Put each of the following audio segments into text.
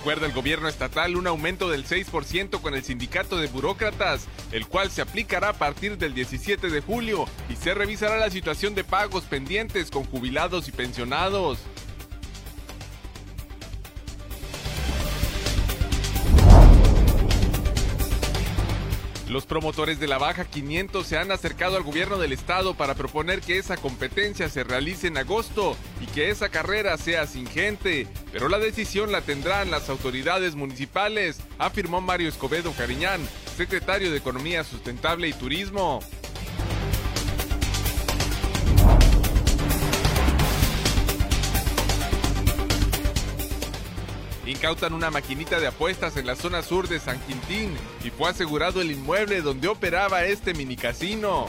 Acuerda el gobierno estatal un aumento del 6% con el sindicato de burócratas, el cual se aplicará a partir del 17 de julio y se revisará la situación de pagos pendientes con jubilados y pensionados. Los promotores de la Baja 500 se han acercado al gobierno del estado para proponer que esa competencia se realice en agosto y que esa carrera sea sin gente, pero la decisión la tendrán las autoridades municipales, afirmó Mario Escobedo Cariñán, secretario de Economía Sustentable y Turismo. Incautan una maquinita de apuestas en la zona sur de San Quintín y fue asegurado el inmueble donde operaba este mini casino.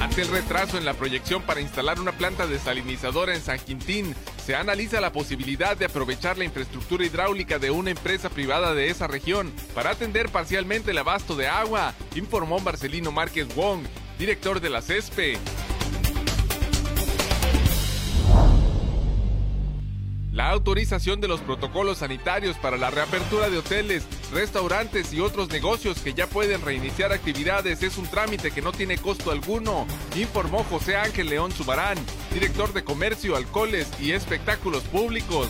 Ante el retraso en la proyección para instalar una planta desalinizadora en San Quintín, se analiza la posibilidad de aprovechar la infraestructura hidráulica de una empresa privada de esa región para atender parcialmente el abasto de agua, informó Marcelino Márquez Wong, director de la CESPE. La autorización de los protocolos sanitarios para la reapertura de hoteles, restaurantes y otros negocios que ya pueden reiniciar actividades es un trámite que no tiene costo alguno, informó José Ángel León Subarán, director de Comercio, Alcoholes y Espectáculos Públicos.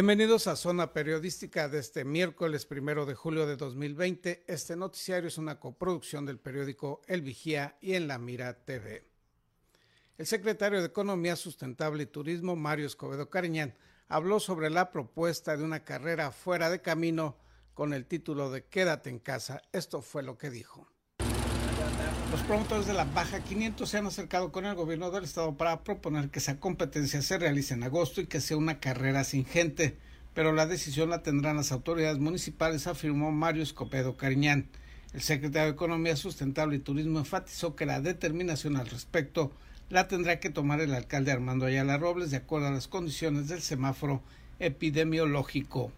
Bienvenidos a Zona Periodística de este miércoles primero de julio de 2020. Este noticiario es una coproducción del periódico El Vigía y en La Mira TV. El secretario de Economía Sustentable y Turismo, Mario Escobedo Cariñán, habló sobre la propuesta de una carrera fuera de camino con el título de Quédate en casa. Esto fue lo que dijo. Los promotores de la Baja 500 se han acercado con el gobierno del estado para proponer que esa competencia se realice en agosto y que sea una carrera sin gente, pero la decisión la tendrán las autoridades municipales, afirmó Mario Escopedo Cariñán. El secretario de Economía Sustentable y Turismo enfatizó que la determinación al respecto la tendrá que tomar el alcalde Armando Ayala Robles de acuerdo a las condiciones del semáforo epidemiológico.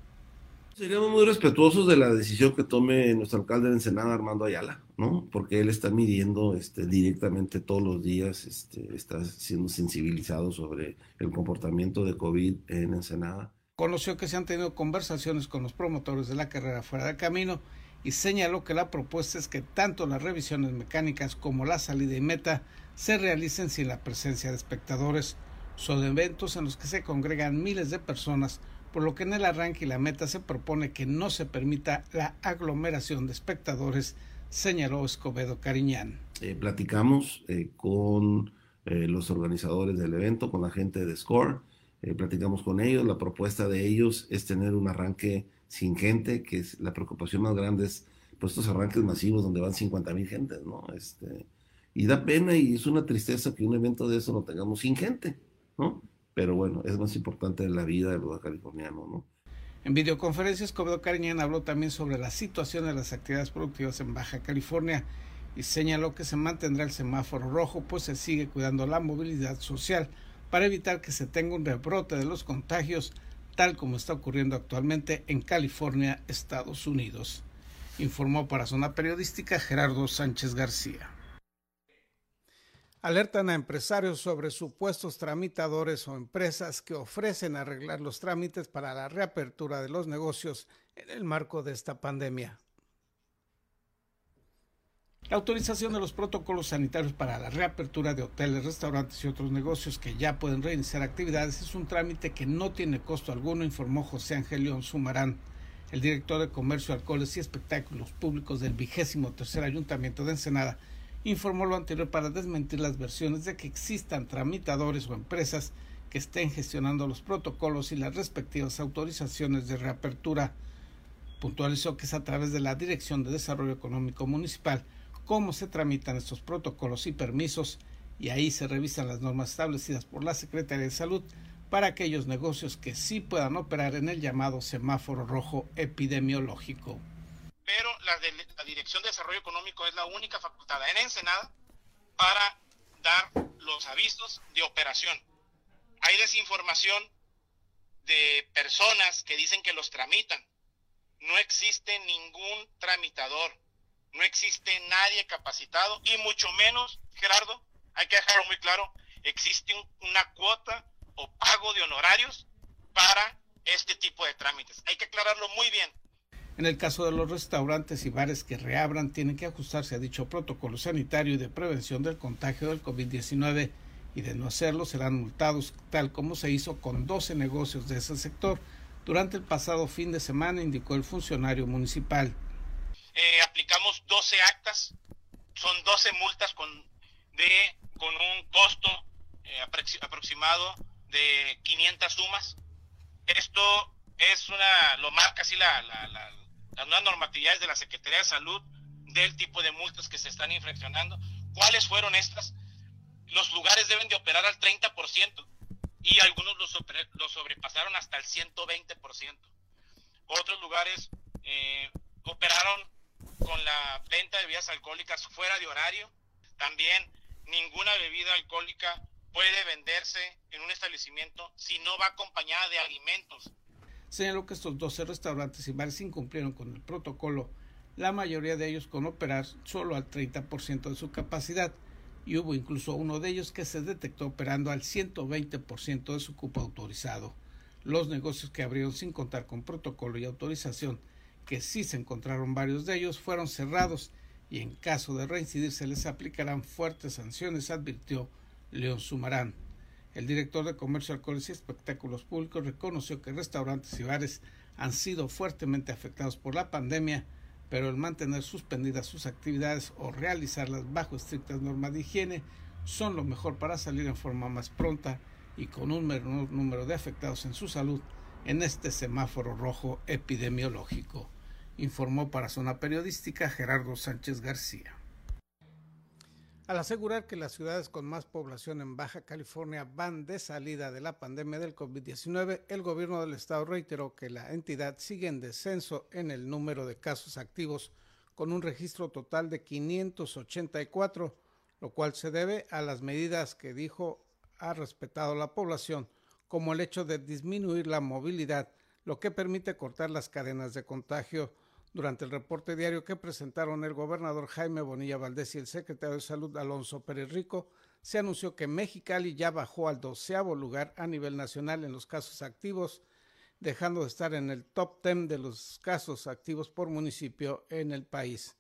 Seríamos muy respetuosos de la decisión que tome nuestro alcalde de Ensenada, Armando Ayala, ¿no? Porque él está midiendo este, directamente todos los días, este, está siendo sensibilizado sobre el comportamiento de COVID en Ensenada. Conoció que se han tenido conversaciones con los promotores de la carrera fuera de camino y señaló que la propuesta es que tanto las revisiones mecánicas como la salida y meta se realicen sin la presencia de espectadores. Son eventos en los que se congregan miles de personas por lo que en el arranque y la meta se propone que no se permita la aglomeración de espectadores, señaló Escobedo Cariñán. Eh, platicamos eh, con eh, los organizadores del evento, con la gente de SCORE, platicamos con ellos, la propuesta de ellos es tener un arranque sin gente, que es la preocupación más grande es pues estos arranques masivos donde van 50 mil gentes, ¿no? Este, y da pena y es una tristeza que un evento de eso lo tengamos sin gente, ¿no? Pero bueno, es más importante la vida de los californianos, ¿no? En videoconferencia, Escobedo Cariñán habló también sobre la situación de las actividades productivas en Baja California y señaló que se mantendrá el semáforo rojo, pues se sigue cuidando la movilidad social para evitar que se tenga un rebrote de los contagios, tal como está ocurriendo actualmente en California, Estados Unidos. Informó para Zona Periodística Gerardo Sánchez García alertan a empresarios sobre supuestos tramitadores o empresas que ofrecen arreglar los trámites para la reapertura de los negocios en el marco de esta pandemia. La autorización de los protocolos sanitarios para la reapertura de hoteles, restaurantes y otros negocios que ya pueden reiniciar actividades es un trámite que no tiene costo alguno, informó José Ángel León Sumarán, el director de Comercio, Alcoholes y Espectáculos Públicos del vigésimo tercer Ayuntamiento de Ensenada, informó lo anterior para desmentir las versiones de que existan tramitadores o empresas que estén gestionando los protocolos y las respectivas autorizaciones de reapertura. Puntualizó que es a través de la Dirección de Desarrollo Económico Municipal cómo se tramitan estos protocolos y permisos y ahí se revisan las normas establecidas por la Secretaría de Salud para aquellos negocios que sí puedan operar en el llamado semáforo rojo epidemiológico. Pero la, de, la Dirección de Desarrollo Económico es la única facultada en Ensenada para dar los avisos de operación. Hay desinformación de personas que dicen que los tramitan. No existe ningún tramitador, no existe nadie capacitado y mucho menos, Gerardo, hay que dejarlo muy claro, existe una cuota o pago de honorarios para este tipo de trámites. Hay que aclararlo muy bien. En el caso de los restaurantes y bares que reabran, tienen que ajustarse a dicho protocolo sanitario y de prevención del contagio del COVID-19 y de no hacerlo serán multados, tal como se hizo con 12 negocios de ese sector durante el pasado fin de semana, indicó el funcionario municipal. Eh, aplicamos 12 actas, son 12 multas con, de, con un costo eh, aproximado de 500 sumas. Esto es una, lo marca así la, la, las nuevas normatividades de la Secretaría de Salud del tipo de multas que se están infraccionando. ¿Cuáles fueron estas? Los lugares deben de operar al 30% y algunos los, sobrepasaron hasta el 120%. Otros lugares eh, operaron con la venta de bebidas alcohólicas fuera de horario. También ninguna bebida alcohólica puede venderse en un establecimiento si no va acompañada de alimentos señaló que estos 12 restaurantes y bares incumplieron con el protocolo, la mayoría de ellos con operar solo al 30% de su capacidad, y hubo incluso uno de ellos que se detectó operando al 120% de su cupo autorizado. Los negocios que abrieron sin contar con protocolo y autorización, que sí se encontraron varios de ellos, fueron cerrados y en caso de reincidir se les aplicarán fuertes sanciones, advirtió León Sumarán. El director de Comercio, Alcoholes y Espectáculos Públicos reconoció que restaurantes y bares han sido fuertemente afectados por la pandemia, pero el mantener suspendidas sus actividades o realizarlas bajo estrictas normas de higiene son lo mejor para salir en forma más pronta y con un menor número de afectados en su salud en este semáforo rojo epidemiológico, informó para Zona Periodística Gerardo Sánchez García. Al asegurar que las ciudades con más población en Baja California van de salida de la pandemia del COVID-19, el gobierno del estado reiteró que la entidad sigue en descenso en el número de casos activos, con un registro total de 584, lo cual se debe a las medidas que dijo ha respetado la población, como el hecho de disminuir la movilidad, lo que permite cortar las cadenas de contagio durante el reporte diario que presentaron el gobernador Jaime Bonilla Valdés y el secretario de Salud Alonso Pérez Rico, se anunció que Mexicali ya bajó al doceavo lugar a nivel nacional en los casos activos, dejando de estar en el top ten de los casos activos por municipio en el país.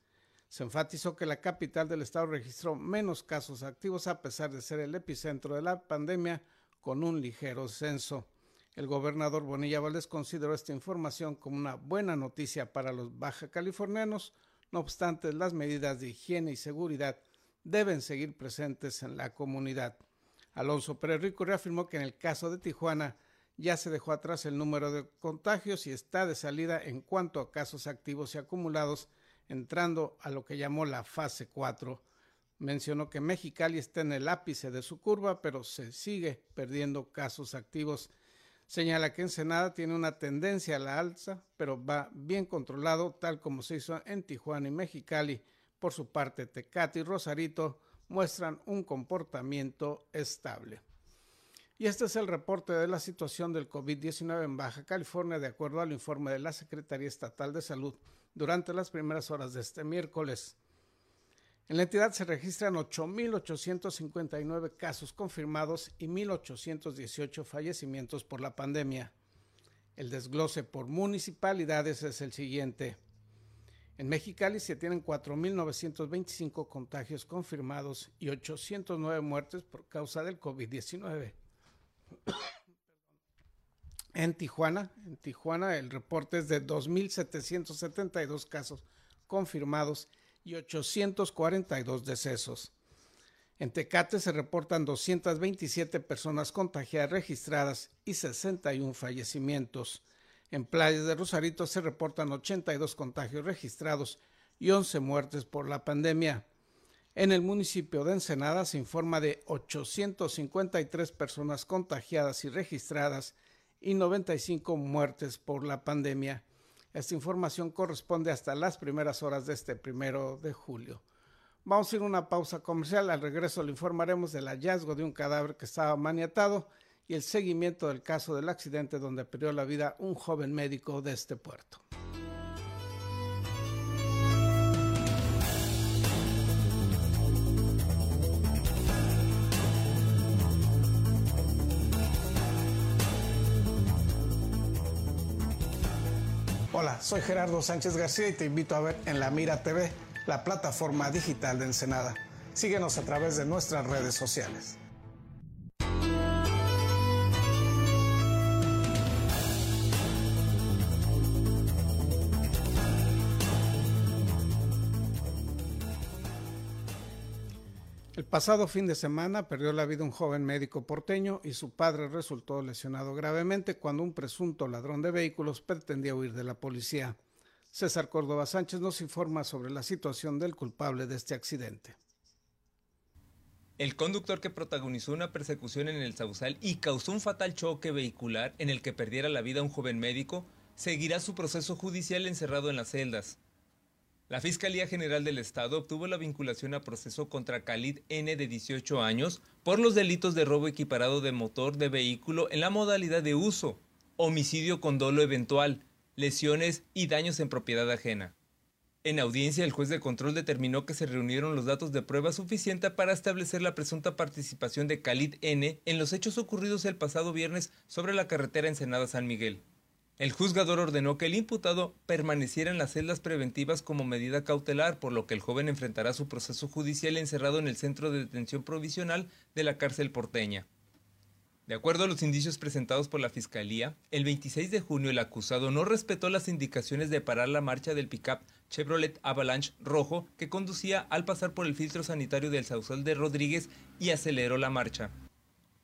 Se enfatizó que la capital del estado registró menos casos activos a pesar de ser el epicentro de la pandemia, con un ligero censo. El gobernador Bonilla Valdés consideró esta información como una buena noticia para los baja californianos, no obstante las medidas de higiene y seguridad deben seguir presentes en la comunidad. Alonso Pérez reafirmó que en el caso de Tijuana ya se dejó atrás el número de contagios y está de salida en cuanto a casos activos y acumulados, entrando a lo que llamó la fase 4. Mencionó que Mexicali está en el ápice de su curva, pero se sigue perdiendo casos activos Señala que Ensenada tiene una tendencia a la alza, pero va bien controlado, tal como se hizo en Tijuana y Mexicali. Por su parte, Tecate y Rosarito muestran un comportamiento estable. Y este es el reporte de la situación del COVID-19 en Baja California, de acuerdo al informe de la Secretaría Estatal de Salud durante las primeras horas de este miércoles. En la entidad se registran 8.859 casos confirmados y 1.818 fallecimientos por la pandemia. El desglose por municipalidades es el siguiente. En Mexicali se tienen 4.925 contagios confirmados y 809 muertes por causa del COVID-19. en Tijuana, en Tijuana el reporte es de 2.772 casos confirmados y 842 decesos. En Tecate se reportan 227 personas contagiadas registradas y 61 fallecimientos. En playas de Rosarito se reportan 82 contagios registrados y 11 muertes por la pandemia. En el municipio de Ensenada se informa de 853 personas contagiadas y registradas y 95 muertes por la pandemia. Esta información corresponde hasta las primeras horas de este primero de julio. Vamos a ir a una pausa comercial. Al regreso le informaremos del hallazgo de un cadáver que estaba maniatado y el seguimiento del caso del accidente donde perdió la vida un joven médico de este puerto. Hola, soy Gerardo Sánchez García y te invito a ver en La Mira TV, la plataforma digital de Ensenada. Síguenos a través de nuestras redes sociales. Pasado fin de semana perdió la vida un joven médico porteño y su padre resultó lesionado gravemente cuando un presunto ladrón de vehículos pretendía huir de la policía. César Córdoba Sánchez nos informa sobre la situación del culpable de este accidente. El conductor que protagonizó una persecución en el Sausal y causó un fatal choque vehicular en el que perdiera la vida un joven médico seguirá su proceso judicial encerrado en las celdas. La Fiscalía General del Estado obtuvo la vinculación a proceso contra Khalid N de 18 años por los delitos de robo equiparado de motor de vehículo en la modalidad de uso, homicidio con dolo eventual, lesiones y daños en propiedad ajena. En audiencia, el juez de control determinó que se reunieron los datos de prueba suficiente para establecer la presunta participación de Khalid N en los hechos ocurridos el pasado viernes sobre la carretera Ensenada San Miguel. El juzgador ordenó que el imputado permaneciera en las celdas preventivas como medida cautelar, por lo que el joven enfrentará su proceso judicial encerrado en el centro de detención provisional de la cárcel porteña. De acuerdo a los indicios presentados por la Fiscalía, el 26 de junio el acusado no respetó las indicaciones de parar la marcha del pickup Chevrolet Avalanche rojo que conducía al pasar por el filtro sanitario del Sausal de Rodríguez y aceleró la marcha.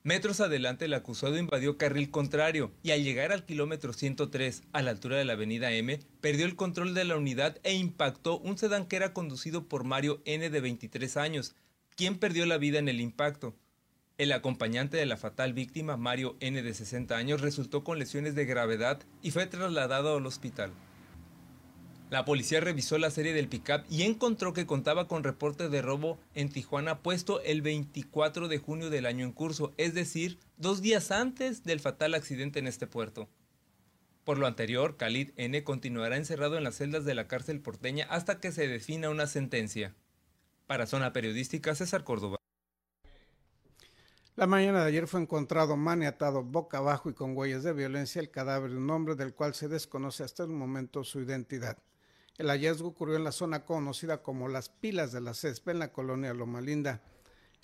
Metros adelante el acusado invadió carril contrario y al llegar al kilómetro 103 a la altura de la avenida M, perdió el control de la unidad e impactó un sedán que era conducido por Mario N de 23 años, quien perdió la vida en el impacto. El acompañante de la fatal víctima, Mario N de 60 años, resultó con lesiones de gravedad y fue trasladado al hospital. La policía revisó la serie del pickup y encontró que contaba con reporte de robo en Tijuana puesto el 24 de junio del año en curso, es decir, dos días antes del fatal accidente en este puerto. Por lo anterior, Khalid N continuará encerrado en las celdas de la cárcel porteña hasta que se defina una sentencia. Para Zona Periodística, César Córdoba. La mañana de ayer fue encontrado maniatado boca abajo y con huellas de violencia el cadáver de un hombre del cual se desconoce hasta el momento su identidad. El hallazgo ocurrió en la zona conocida como las pilas de la césped en la colonia Loma Linda.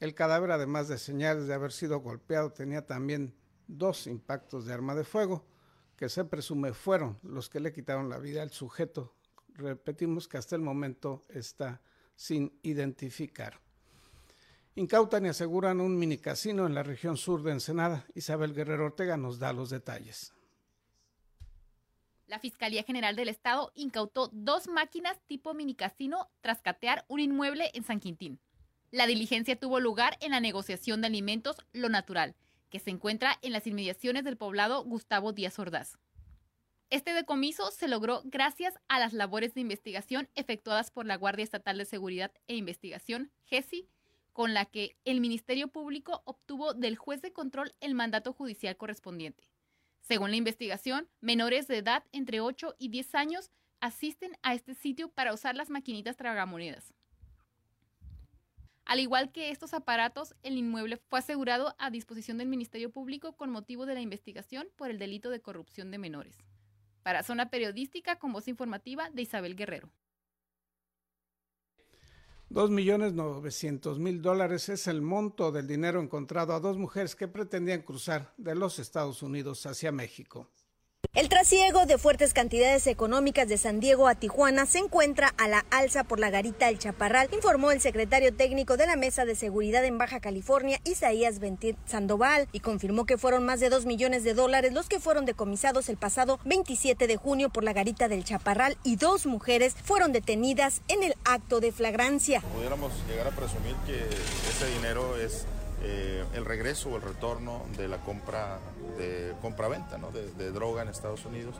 El cadáver, además de señales de haber sido golpeado, tenía también dos impactos de arma de fuego, que se presume fueron los que le quitaron la vida al sujeto. Repetimos que hasta el momento está sin identificar. Incautan y aseguran un mini casino en la región sur de Ensenada. Isabel Guerrero Ortega nos da los detalles. La Fiscalía General del Estado incautó dos máquinas tipo mini casino tras catear un inmueble en San Quintín. La diligencia tuvo lugar en la negociación de alimentos Lo Natural, que se encuentra en las inmediaciones del poblado Gustavo Díaz Ordaz. Este decomiso se logró gracias a las labores de investigación efectuadas por la Guardia Estatal de Seguridad e Investigación, GESI, con la que el Ministerio Público obtuvo del juez de control el mandato judicial correspondiente. Según la investigación, menores de edad entre 8 y 10 años asisten a este sitio para usar las maquinitas tragamonedas. Al igual que estos aparatos, el inmueble fue asegurado a disposición del Ministerio Público con motivo de la investigación por el delito de corrupción de menores. Para Zona Periodística, con voz informativa de Isabel Guerrero. Dos millones novecientos mil dólares es el monto del dinero encontrado a dos mujeres que pretendían cruzar de los Estados Unidos hacia México. El trasiego de fuertes cantidades económicas de San Diego a Tijuana se encuentra a la alza por la garita El Chaparral, informó el secretario técnico de la Mesa de Seguridad en Baja California, Isaías Ventir Sandoval, y confirmó que fueron más de dos millones de dólares los que fueron decomisados el pasado 27 de junio por la garita del Chaparral y dos mujeres fueron detenidas en el acto de flagrancia. Pudiéramos llegar a presumir que ese dinero es eh, el regreso o el retorno de la compra de compra-venta de, droga en Estados Unidos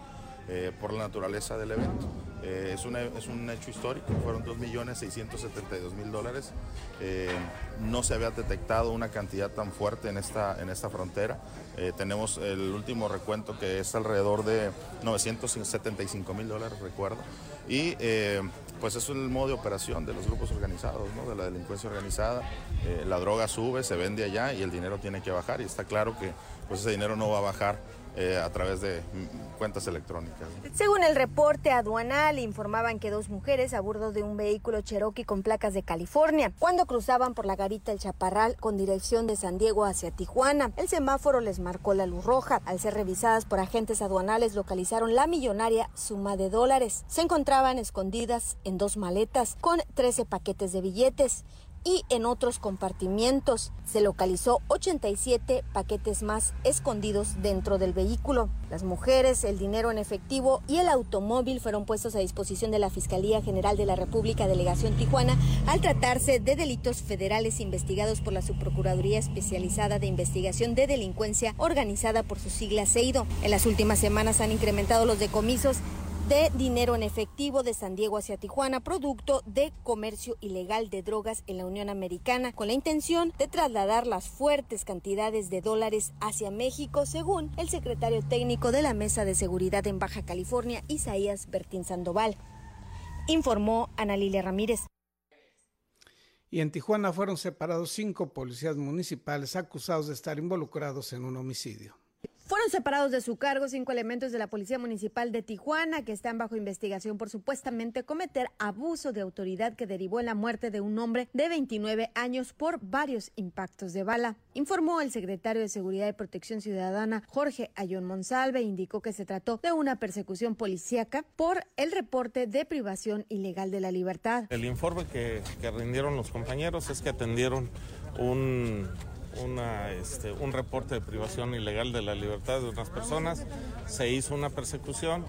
eh, por la naturaleza del evento. Eh, es, es, un hecho histórico, fueron 2.672.000 dólares. no se había detectado una cantidad tan fuerte en esta, en esta frontera. tenemos el último recuento que es alrededor de 975.000 dólares, recuerdo. Y pues es el modo de operación de los grupos organizados, ¿no? de la delincuencia organizada. Eh, la droga sube, se vende allá y el dinero tiene que bajar y está claro que pues ese dinero no va a bajar eh, a través de mm, cuentas electrónicas. Según el reporte aduanal, informaban que dos mujeres a bordo de un vehículo Cherokee con placas de California, cuando cruzaban por la garita El Chaparral con dirección de San Diego hacia Tijuana, el semáforo les marcó la luz roja. Al ser revisadas por agentes aduanales, localizaron la millonaria suma de dólares. Se encontraban escondidas en dos maletas con 13 paquetes de billetes y en otros compartimientos. Se localizó 87 paquetes más escondidos dentro del vehículo. Las mujeres, el dinero en efectivo y el automóvil fueron puestos a disposición de la Fiscalía General de la República Delegación Tijuana al tratarse de delitos federales investigados por la Subprocuraduría Especializada de Investigación de Delincuencia organizada por su sigla CEIDO. En las últimas semanas han incrementado los decomisos de dinero en efectivo de San Diego hacia Tijuana, producto de comercio ilegal de drogas en la Unión Americana, con la intención de trasladar las fuertes cantidades de dólares hacia México, según el secretario técnico de la Mesa de Seguridad en Baja California, Isaías Bertín Sandoval. Informó Ana Lilia Ramírez. Y en Tijuana fueron separados cinco policías municipales acusados de estar involucrados en un homicidio. Fueron separados de su cargo cinco elementos de la Policía Municipal de Tijuana que están bajo investigación por supuestamente cometer abuso de autoridad que derivó en la muerte de un hombre de 29 años por varios impactos de bala. Informó el secretario de Seguridad y Protección Ciudadana Jorge Ayón Monsalve, indicó que se trató de una persecución policíaca por el reporte de privación ilegal de la libertad. El informe que, que rindieron los compañeros es que atendieron un este, un reporte de privación ilegal de la libertad de unas personas, se hizo una persecución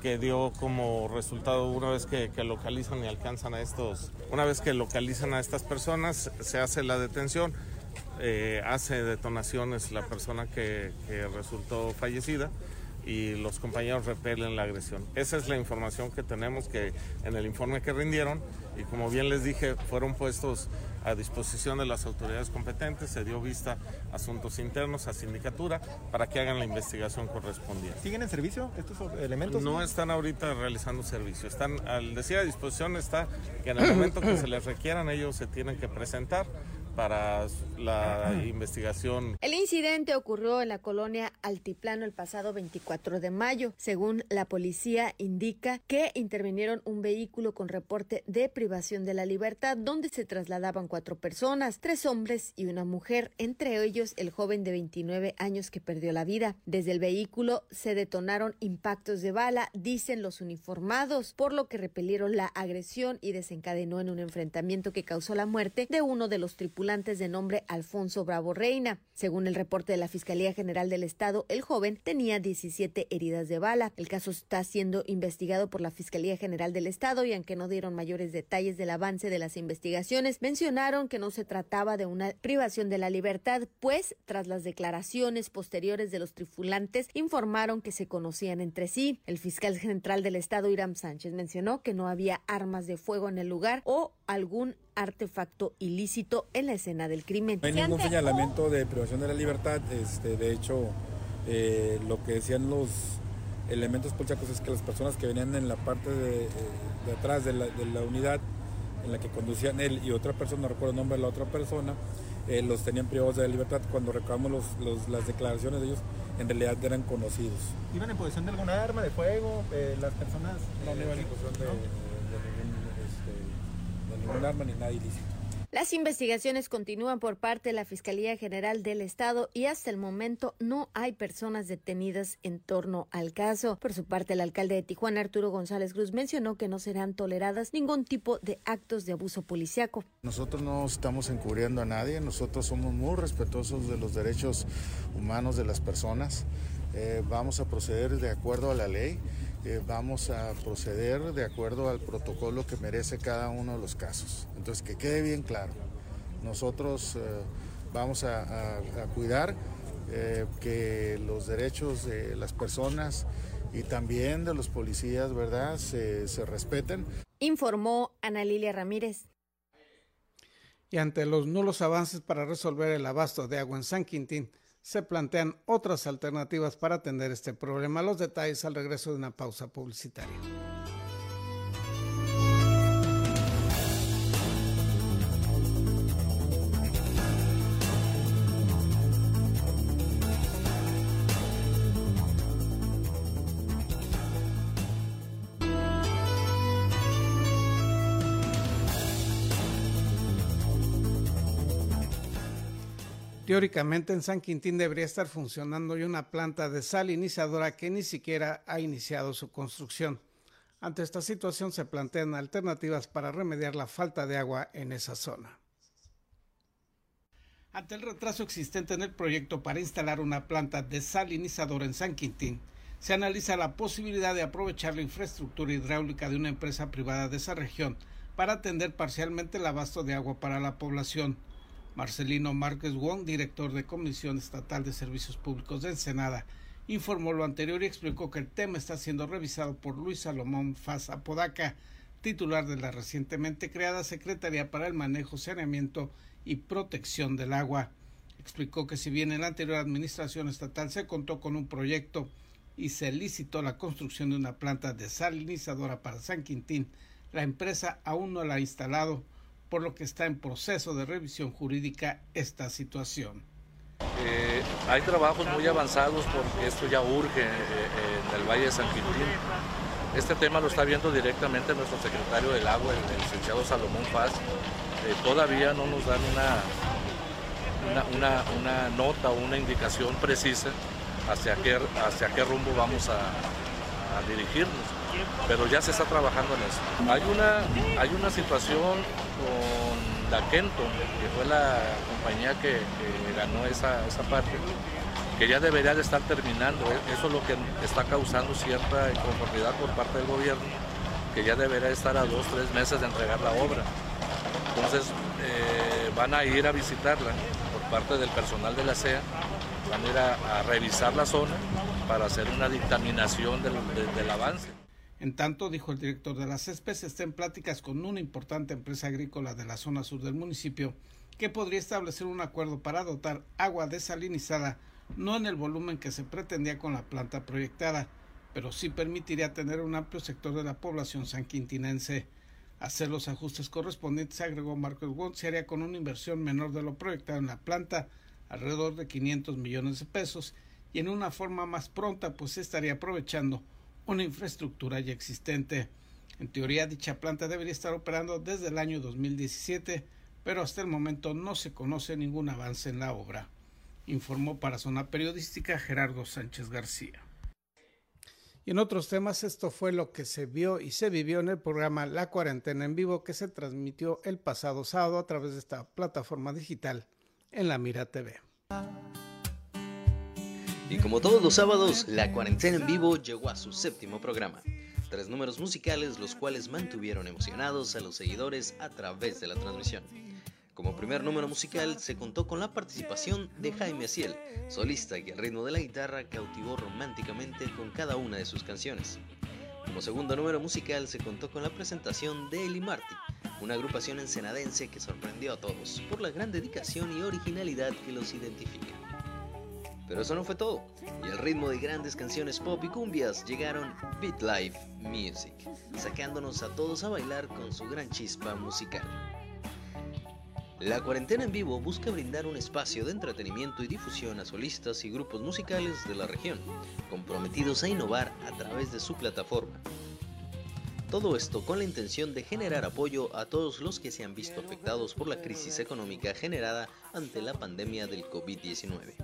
que dio como resultado una vez que, localizan y alcanzan a estos, una vez que localizan a estas personas, se hace la detención, eh, hace detonaciones la persona que, que resultó fallecida y los compañeros repelen la agresión. Esa es la información que tenemos que en el informe que rindieron y como bien les dije fueron puestos a disposición de las autoridades competentes, se dio vista a asuntos internos, a sindicatura, para que hagan la investigación correspondiente. ¿Siguen en servicio estos elementos? No están ahorita realizando servicio, están, al decir a disposición está que en el momento que se les requieran ellos se tienen que presentar para la investigación. El incidente ocurrió en la colonia Altiplano el pasado 24 de mayo. Según la policía, indica que intervinieron un vehículo con reporte de privación de la libertad donde se trasladaban cuatro personas, tres hombres y una mujer, entre ellos el joven de 29 años que perdió la vida. Desde el vehículo se detonaron impactos de bala, dicen los uniformados, por lo que repelieron la agresión y desencadenó en un enfrentamiento que causó la muerte de uno de los tripulantes de nombre Alfonso Bravo Reina. Según el reporte de la Fiscalía General del Estado, el joven tenía 17 heridas de bala. El caso está siendo investigado por la Fiscalía General del Estado y aunque no dieron mayores detalles del avance de las investigaciones, mencionaron que no se trataba de una privación de la libertad, pues tras las declaraciones posteriores de los tripulantes informaron que se conocían entre sí. El fiscal general del Estado, Iram Sánchez, mencionó que no había armas de fuego en el lugar o algún artefacto ilícito en la escena del crimen. No hay ningún señalamiento de privación de la libertad. Este, de hecho, eh, lo que decían los elementos polchacos es que las personas que venían en la parte de, eh, atrás de la, unidad en la que conducían él y otra persona, no recuerdo el nombre de la otra persona, eh, los tenían privados de la libertad. Cuando recabamos las declaraciones de ellos, en realidad eran conocidos. ¿Iban en posesión de alguna arma de fuego? las personas no, iban en posesión de, un arma ni nada ilícito. Las investigaciones continúan por parte de la Fiscalía General del Estado y hasta el momento no hay personas detenidas en torno al caso. Por su parte, el alcalde de Tijuana, Arturo González Cruz, mencionó que no serán toleradas ningún tipo de actos de abuso policiaco. Nosotros no estamos encubriendo a nadie, nosotros somos muy respetuosos de los derechos humanos de las personas. Eh, vamos a proceder de acuerdo a la ley. Eh, vamos a proceder de acuerdo al protocolo que merece cada uno de los casos. Entonces, que quede bien claro, nosotros eh, vamos a, cuidar eh, que los derechos de las personas y también de los policías, ¿verdad?, se, se respeten. Informó Ana Lilia Ramírez. Y ante los nulos avances para resolver el abasto de agua en San Quintín, se plantean otras alternativas para atender este problema. Los detalles al regreso de una pausa publicitaria. Teóricamente en San Quintín debería estar funcionando y una planta desalinizadora que ni siquiera ha iniciado su construcción. Ante esta situación se plantean alternativas para remediar la falta de agua en esa zona. Ante el retraso existente en el proyecto para instalar una planta desalinizadora en San Quintín, se analiza la posibilidad de aprovechar la infraestructura hidráulica de una empresa privada de esa región para atender parcialmente el abasto de agua para la población. Marcelino Márquez Wong, director de Comisión Estatal de Servicios Públicos de Ensenada, informó lo anterior y explicó que el tema está siendo revisado por Luis Salomón Faz Apodaca, titular de la recientemente creada Secretaría para el Manejo, Saneamiento y Protección del Agua. Explicó que si bien en la anterior administración estatal se contó con un proyecto y se licitó la construcción de una planta desalinizadora para San Quintín, la empresa aún no la ha instalado por lo que está en proceso de revisión jurídica esta situación. Eh, hay trabajos muy avanzados porque esto ya urge eh, en el Valle de San Quintín. Este tema lo está viendo directamente nuestro secretario del agua, el, licenciado Salomón Paz. Eh, todavía no nos dan una, una, una, nota o una indicación precisa hacia qué, hacia qué rumbo vamos a dirigirnos pero ya se está trabajando en eso. Hay una, hay una situación con la Kenton, que fue la compañía que, ganó esa, esa, parte, que ya debería de estar terminando. E, eso es lo que está causando cierta inconformidad por parte del gobierno, que ya debería estar a dos, tres meses de entregar la obra. Entonces eh, van a ir a visitarla por parte del personal de la CEA, van a ir a, revisar la zona para hacer una dictaminación del avance. En tanto, dijo el director de las CESPES, está en pláticas con una importante empresa agrícola de la zona sur del municipio que podría establecer un acuerdo para dotar agua desalinizada, no en el volumen que se pretendía con la planta proyectada, pero sí permitiría tener un amplio sector de la población sanquintinense. Hacer los ajustes correspondientes, agregó Marcos Wong, se haría con una inversión menor de lo proyectado en la planta, alrededor de 500 millones de pesos, y en una forma más pronta, pues se estaría aprovechando una infraestructura ya existente. En teoría, dicha planta debería estar operando desde el año 2017, pero hasta el momento no se conoce ningún avance en la obra, informó para Zona Periodística Gerardo Sánchez García. Y en otros temas, esto fue lo que se vio y se vivió en el programa La Cuarentena en Vivo que se transmitió el pasado sábado a través de esta plataforma digital en la Mira TV. Y como todos los sábados, la cuarentena en vivo llegó a su séptimo programa. Tres números musicales los cuales mantuvieron emocionados a los seguidores a través de la transmisión. Como primer número musical se contó con la participación de Jaime Asiel, solista que al ritmo de la guitarra cautivó románticamente con cada una de sus canciones. Como segundo número musical se contó con la presentación de Eli Marty, una agrupación ensenadense que sorprendió a todos por la gran dedicación y originalidad que los identifica. Pero eso no fue todo, y al ritmo de grandes canciones pop y cumbias llegaron Beat Life Music, sacándonos a todos a bailar con su gran chispa musical. La cuarentena en vivo busca brindar un espacio de entretenimiento y difusión a solistas y grupos musicales de la región, comprometidos a innovar a través de su plataforma. Todo esto con la intención de generar apoyo a todos los que se han visto afectados por la crisis económica generada ante la pandemia del COVID-19.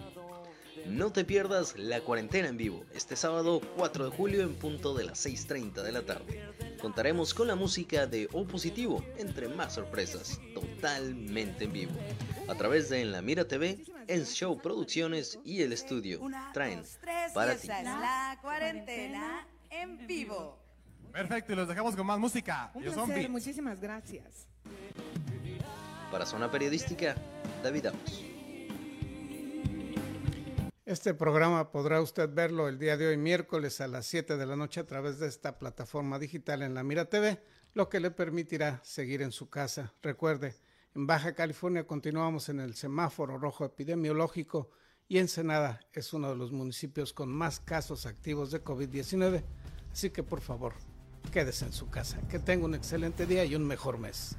No te pierdas la cuarentena en vivo, este sábado 4 de julio en punto de las 6.30 de la tarde. Contaremos con la música de O Positivo, entre más sorpresas, totalmente en vivo. A través de En la Mira TV, En Show Producciones y El Estudio, traen para ti. La cuarentena en vivo. Perfecto, y los dejamos con más música. Un placer, muchísimas gracias. Para Zona Periodística, David Amos. Este programa podrá usted verlo el día de hoy, miércoles a las 7 de la noche, a través de esta plataforma digital en la Mira TV, lo que le permitirá seguir en su casa. Recuerde, en Baja California continuamos en el semáforo rojo epidemiológico y Ensenada es uno de los municipios con más casos activos de COVID-19. Así que por favor, quédese en su casa. Que tenga un excelente día y un mejor mes.